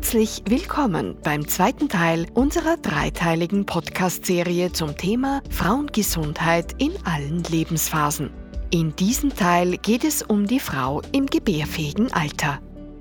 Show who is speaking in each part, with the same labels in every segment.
Speaker 1: Herzlich willkommen beim zweiten Teil unserer dreiteiligen Podcast-Serie zum Thema Frauengesundheit in allen Lebensphasen. In diesem Teil geht es um die Frau im gebärfähigen Alter.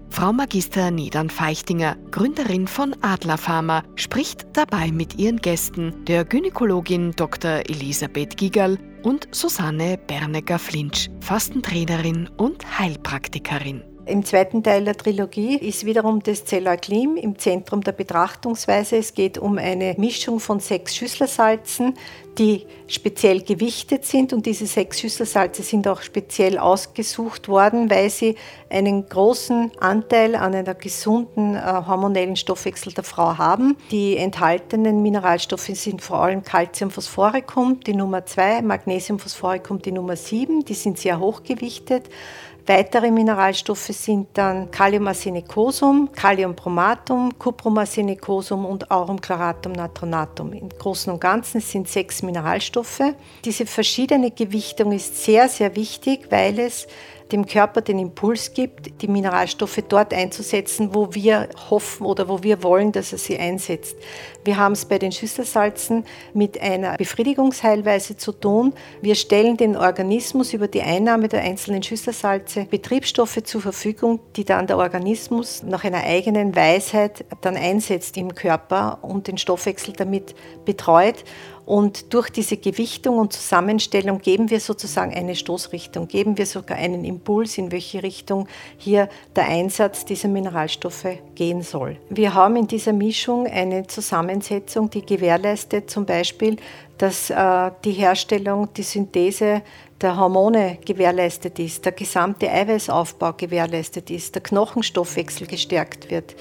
Speaker 1: Frau Magister Niedern Feichtinger, Gründerin von Adler Pharma, spricht dabei mit ihren Gästen, der Gynäkologin Dr. Elisabeth Gigerl und Susanne Bernecker-Flinch, Fastentrainerin und Heilpraktikerin.
Speaker 2: Im zweiten Teil der Trilogie ist wiederum das Zelleuklim im Zentrum der Betrachtungsweise. Es geht um eine Mischung von sechs Schüsselsalzen, die speziell gewichtet sind. Und diese sechs Schüsselsalze sind auch speziell ausgesucht worden, weil sie einen großen Anteil an einer gesunden äh, hormonellen Stoffwechsel der Frau haben. Die enthaltenen Mineralstoffe sind vor allem Calciumphosphoricum, die Nummer 2, Magnesiumphosphoricum, die Nummer 7. Die sind sehr hochgewichtet. Weitere Mineralstoffe sind dann Kaliumarsenicosum, Kaliumbromatum, Cupromarsenicosum und Aurumchloratum natronatum. Im Großen und Ganzen sind sechs Mineralstoffe. Diese verschiedene Gewichtung ist sehr, sehr wichtig, weil es dem Körper den Impuls gibt, die Mineralstoffe dort einzusetzen, wo wir hoffen oder wo wir wollen, dass er sie einsetzt. Wir haben es bei den Schüsselsalzen mit einer Befriedigungsheilweise zu tun. Wir stellen den Organismus über die Einnahme der einzelnen Schüsselsalze Betriebsstoffe zur Verfügung, die dann der Organismus nach einer eigenen Weisheit dann einsetzt im Körper und den Stoffwechsel damit betreut. Und durch diese Gewichtung und Zusammenstellung geben wir sozusagen eine Stoßrichtung, geben wir sogar einen Impuls, in welche Richtung hier der Einsatz dieser Mineralstoffe gehen soll. Wir haben in dieser Mischung eine Zusammensetzung, die gewährleistet zum Beispiel, dass äh, die Herstellung, die Synthese der Hormone gewährleistet ist, der gesamte Eiweißaufbau gewährleistet ist, der Knochenstoffwechsel gestärkt wird,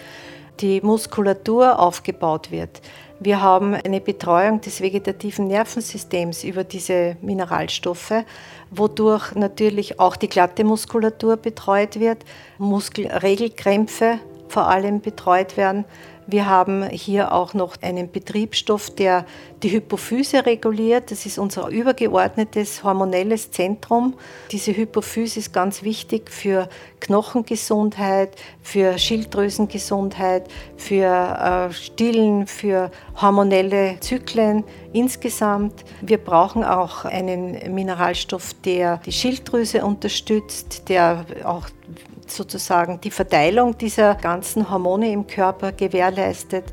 Speaker 2: die Muskulatur aufgebaut wird. Wir haben eine Betreuung des vegetativen Nervensystems über diese Mineralstoffe, wodurch natürlich auch die glatte Muskulatur betreut wird, Muskelregelkrämpfe vor allem betreut werden, wir haben hier auch noch einen Betriebsstoff, der die Hypophyse reguliert. Das ist unser übergeordnetes hormonelles Zentrum. Diese Hypophyse ist ganz wichtig für Knochengesundheit, für Schilddrüsengesundheit, für äh, Stillen, für hormonelle Zyklen insgesamt. Wir brauchen auch einen Mineralstoff, der die Schilddrüse unterstützt, der auch sozusagen die Verteilung dieser ganzen Hormone im Körper gewährleistet.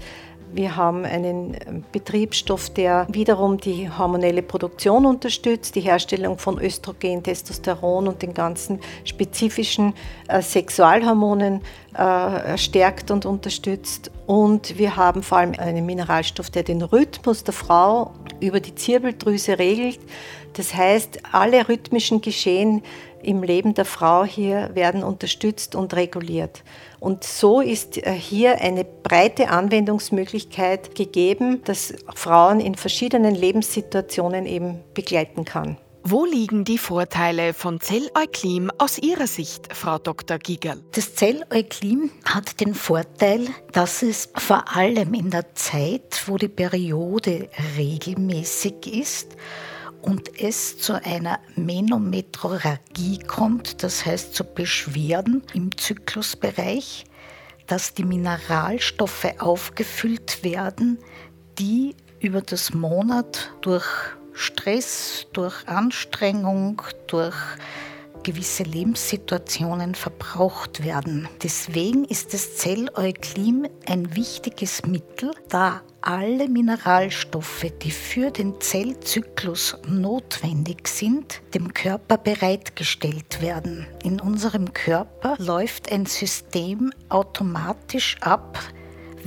Speaker 2: Wir haben einen Betriebsstoff, der wiederum die hormonelle Produktion unterstützt, die Herstellung von Östrogen, Testosteron und den ganzen spezifischen äh, Sexualhormonen äh, stärkt und unterstützt. Und wir haben vor allem einen Mineralstoff, der den Rhythmus der Frau über die Zirbeldrüse regelt. Das heißt, alle rhythmischen Geschehen im Leben der Frau hier werden unterstützt und reguliert. Und so ist äh, hier eine breite Anwendungsmöglichkeit gegeben, dass Frauen in verschiedenen Lebenssituationen eben begleiten kann.
Speaker 1: Wo liegen die Vorteile von Zelleuklim aus Ihrer Sicht, Frau Dr. Gigerl?
Speaker 3: Das Zelleuklim hat den Vorteil, dass es vor allem in der Zeit, wo die Periode regelmäßig ist, und es zu einer Menometrorrhagie kommt, das heißt zu Beschwerden im Zyklusbereich, dass die Mineralstoffe aufgefüllt werden, die über das Monat durch Stress, durch Anstrengung, durch gewisse Lebenssituationen verbraucht werden. Deswegen ist das Zelleuklim ein wichtiges Mittel, da alle Mineralstoffe, die für den Zellzyklus notwendig sind, dem Körper bereitgestellt werden. In unserem Körper läuft ein System automatisch ab,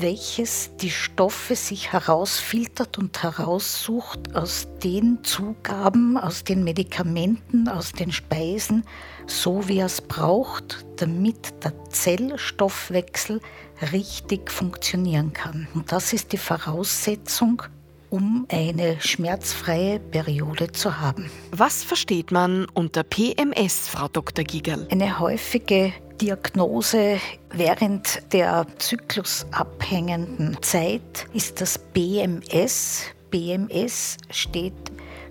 Speaker 3: welches die Stoffe sich herausfiltert und heraussucht aus den Zugaben, aus den Medikamenten, aus den Speisen, so wie er es braucht, damit der Zellstoffwechsel richtig funktionieren kann. Und das ist die Voraussetzung, um eine schmerzfreie Periode zu haben.
Speaker 1: Was versteht man unter PMS, Frau Dr. Gigerl?
Speaker 3: Eine häufige Diagnose während der zyklusabhängenden Zeit ist das BMS. BMS steht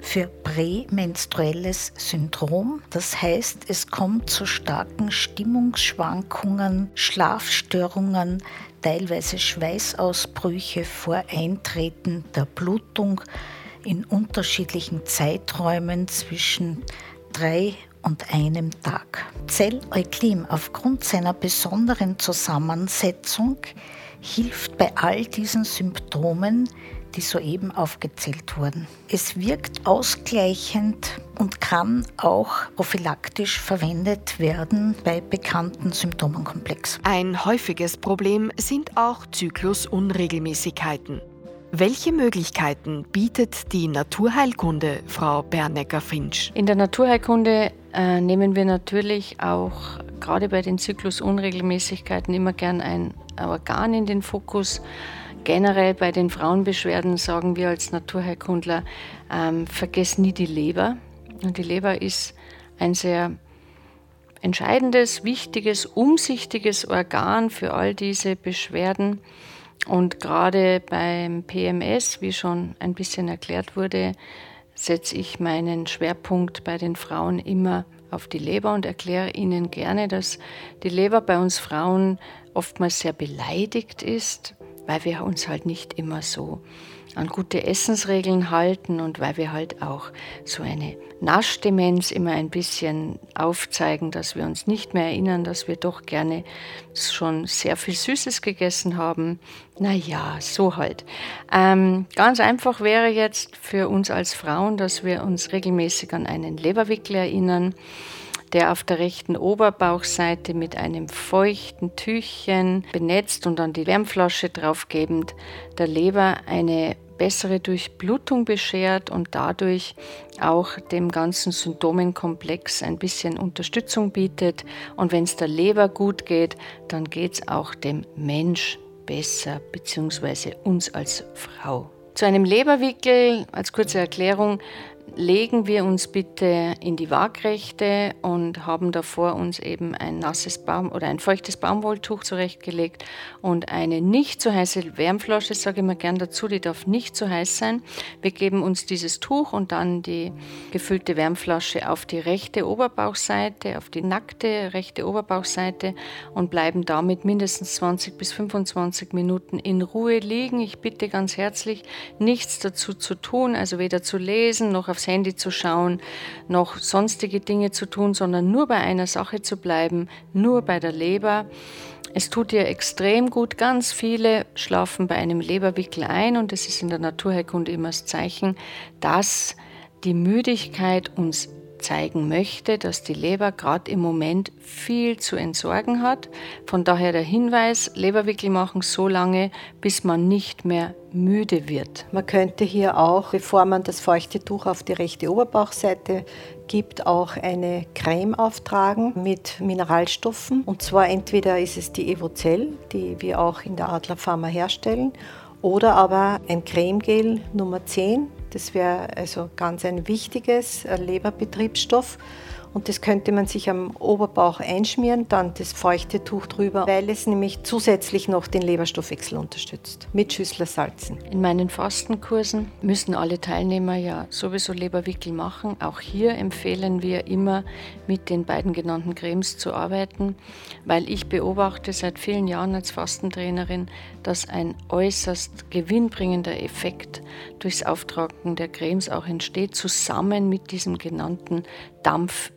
Speaker 3: für prämenstruelles Syndrom. Das heißt, es kommt zu starken Stimmungsschwankungen, Schlafstörungen, teilweise Schweißausbrüche vor Eintreten der Blutung in unterschiedlichen Zeiträumen zwischen drei und einem Tag. Zelleuklim aufgrund seiner besonderen Zusammensetzung hilft bei all diesen Symptomen, die soeben aufgezählt wurden. Es wirkt ausgleichend und kann auch prophylaktisch verwendet werden bei bekannten Symptomenkomplex.
Speaker 1: Ein häufiges Problem sind auch Zyklusunregelmäßigkeiten. Welche Möglichkeiten bietet die Naturheilkunde, Frau Bernecker-Finch?
Speaker 4: In der Naturheilkunde äh, nehmen wir natürlich auch gerade bei den Zyklusunregelmäßigkeiten immer gern ein Organ in den Fokus. Generell bei den Frauenbeschwerden sagen wir als Naturheilkundler, ähm, vergesst nie die Leber. Und die Leber ist ein sehr entscheidendes, wichtiges, umsichtiges Organ für all diese Beschwerden. Und gerade beim PMS, wie schon ein bisschen erklärt wurde, setze ich meinen Schwerpunkt bei den Frauen immer auf die Leber und erkläre ihnen gerne, dass die Leber bei uns Frauen oftmals sehr beleidigt ist, weil wir uns halt nicht immer so an gute Essensregeln halten und weil wir halt auch so eine Naschdemenz immer ein bisschen aufzeigen, dass wir uns nicht mehr erinnern, dass wir doch gerne schon sehr viel Süßes gegessen haben. Naja, so halt. Ähm, ganz einfach wäre jetzt für uns als Frauen, dass wir uns regelmäßig an einen Leberwickel erinnern der auf der rechten Oberbauchseite mit einem feuchten Tüchchen benetzt und an die Wärmflasche draufgebend der Leber eine bessere Durchblutung beschert und dadurch auch dem ganzen Symptomenkomplex ein bisschen Unterstützung bietet. Und wenn es der Leber gut geht, dann geht es auch dem Mensch besser, beziehungsweise uns als Frau. Zu einem Leberwickel, als kurze Erklärung, legen wir uns bitte in die Waagrechte und haben davor uns eben ein nasses Baum oder ein feuchtes Baumwolltuch zurechtgelegt und eine nicht zu heiße Wärmflasche, sage ich mal gern dazu, die darf nicht zu heiß sein. Wir geben uns dieses Tuch und dann die gefüllte Wärmflasche auf die rechte Oberbauchseite, auf die nackte rechte Oberbauchseite und bleiben damit mindestens 20 bis 25 Minuten in Ruhe liegen. Ich bitte ganz herzlich, nichts dazu zu tun, also weder zu lesen noch aufs Handy zu schauen, noch sonstige Dinge zu tun, sondern nur bei einer Sache zu bleiben, nur bei der Leber. Es tut ihr extrem gut. Ganz viele schlafen bei einem Leberwickel ein und es ist in der Naturheilkunde immer das Zeichen, dass die Müdigkeit uns zeigen möchte, dass die Leber gerade im Moment viel zu entsorgen hat. Von daher der Hinweis, Leberwickel machen so lange, bis man nicht mehr müde wird.
Speaker 2: Man könnte hier auch, bevor man das feuchte Tuch auf die rechte Oberbauchseite gibt, auch eine Creme auftragen mit Mineralstoffen. Und zwar entweder ist es die Evocell, die wir auch in der Adler Pharma herstellen, oder aber ein Cremegel Nummer 10 das wäre also ganz ein wichtiges äh, Leberbetriebsstoff. Und das könnte man sich am Oberbauch einschmieren, dann das feuchte Tuch drüber, weil es nämlich zusätzlich noch den Leberstoffwechsel unterstützt mit Schüsslersalzen.
Speaker 4: In meinen Fastenkursen müssen alle Teilnehmer ja sowieso Leberwickel machen. Auch hier empfehlen wir immer mit den beiden genannten Cremes zu arbeiten, weil ich beobachte seit vielen Jahren als Fastentrainerin, dass ein äußerst gewinnbringender Effekt durchs Auftragen der Cremes auch entsteht, zusammen mit diesem genannten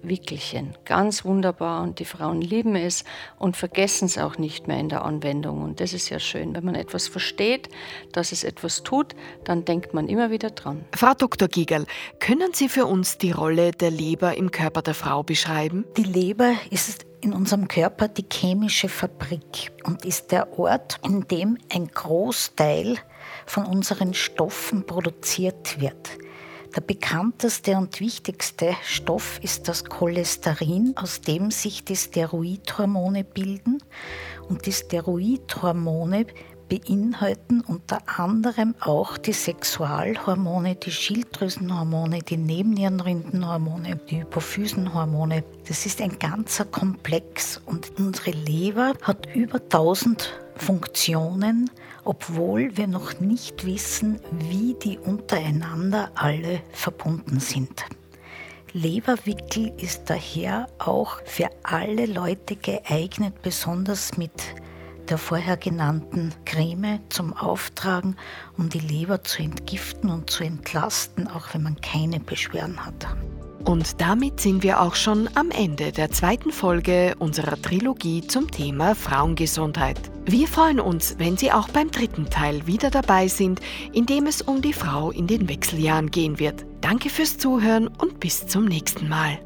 Speaker 4: Dampfwickelchen. Ganz wunderbar und die Frauen lieben es und vergessen es auch nicht mehr in der Anwendung. Und das ist ja schön. Wenn man etwas versteht, dass es etwas tut, dann denkt man immer wieder dran.
Speaker 1: Frau Dr. Giegel, können Sie für uns die Rolle der Leber im Körper der Frau beschreiben?
Speaker 3: Die Leber ist in unserem Körper die chemische Fabrik und ist der Ort, in dem ein Großteil von unseren Stoffen produziert wird. Der bekannteste und wichtigste Stoff ist das Cholesterin, aus dem sich die Steroidhormone bilden. Und die Steroidhormone beinhalten unter anderem auch die Sexualhormone, die Schilddrüsenhormone, die Nebennierenrindenhormone, die Hypophysenhormone. Das ist ein ganzer Komplex und unsere Leber hat über 1000 Funktionen, obwohl wir noch nicht wissen, wie die untereinander alle verbunden sind. Leberwickel ist daher auch für alle Leute geeignet, besonders mit der vorher genannten Creme zum Auftragen, um die Leber zu entgiften und zu entlasten, auch wenn man keine Beschwerden hat.
Speaker 1: Und damit sind wir auch schon am Ende der zweiten Folge unserer Trilogie zum Thema Frauengesundheit. Wir freuen uns, wenn Sie auch beim dritten Teil wieder dabei sind, in dem es um die Frau in den Wechseljahren gehen wird. Danke fürs Zuhören und bis zum nächsten Mal.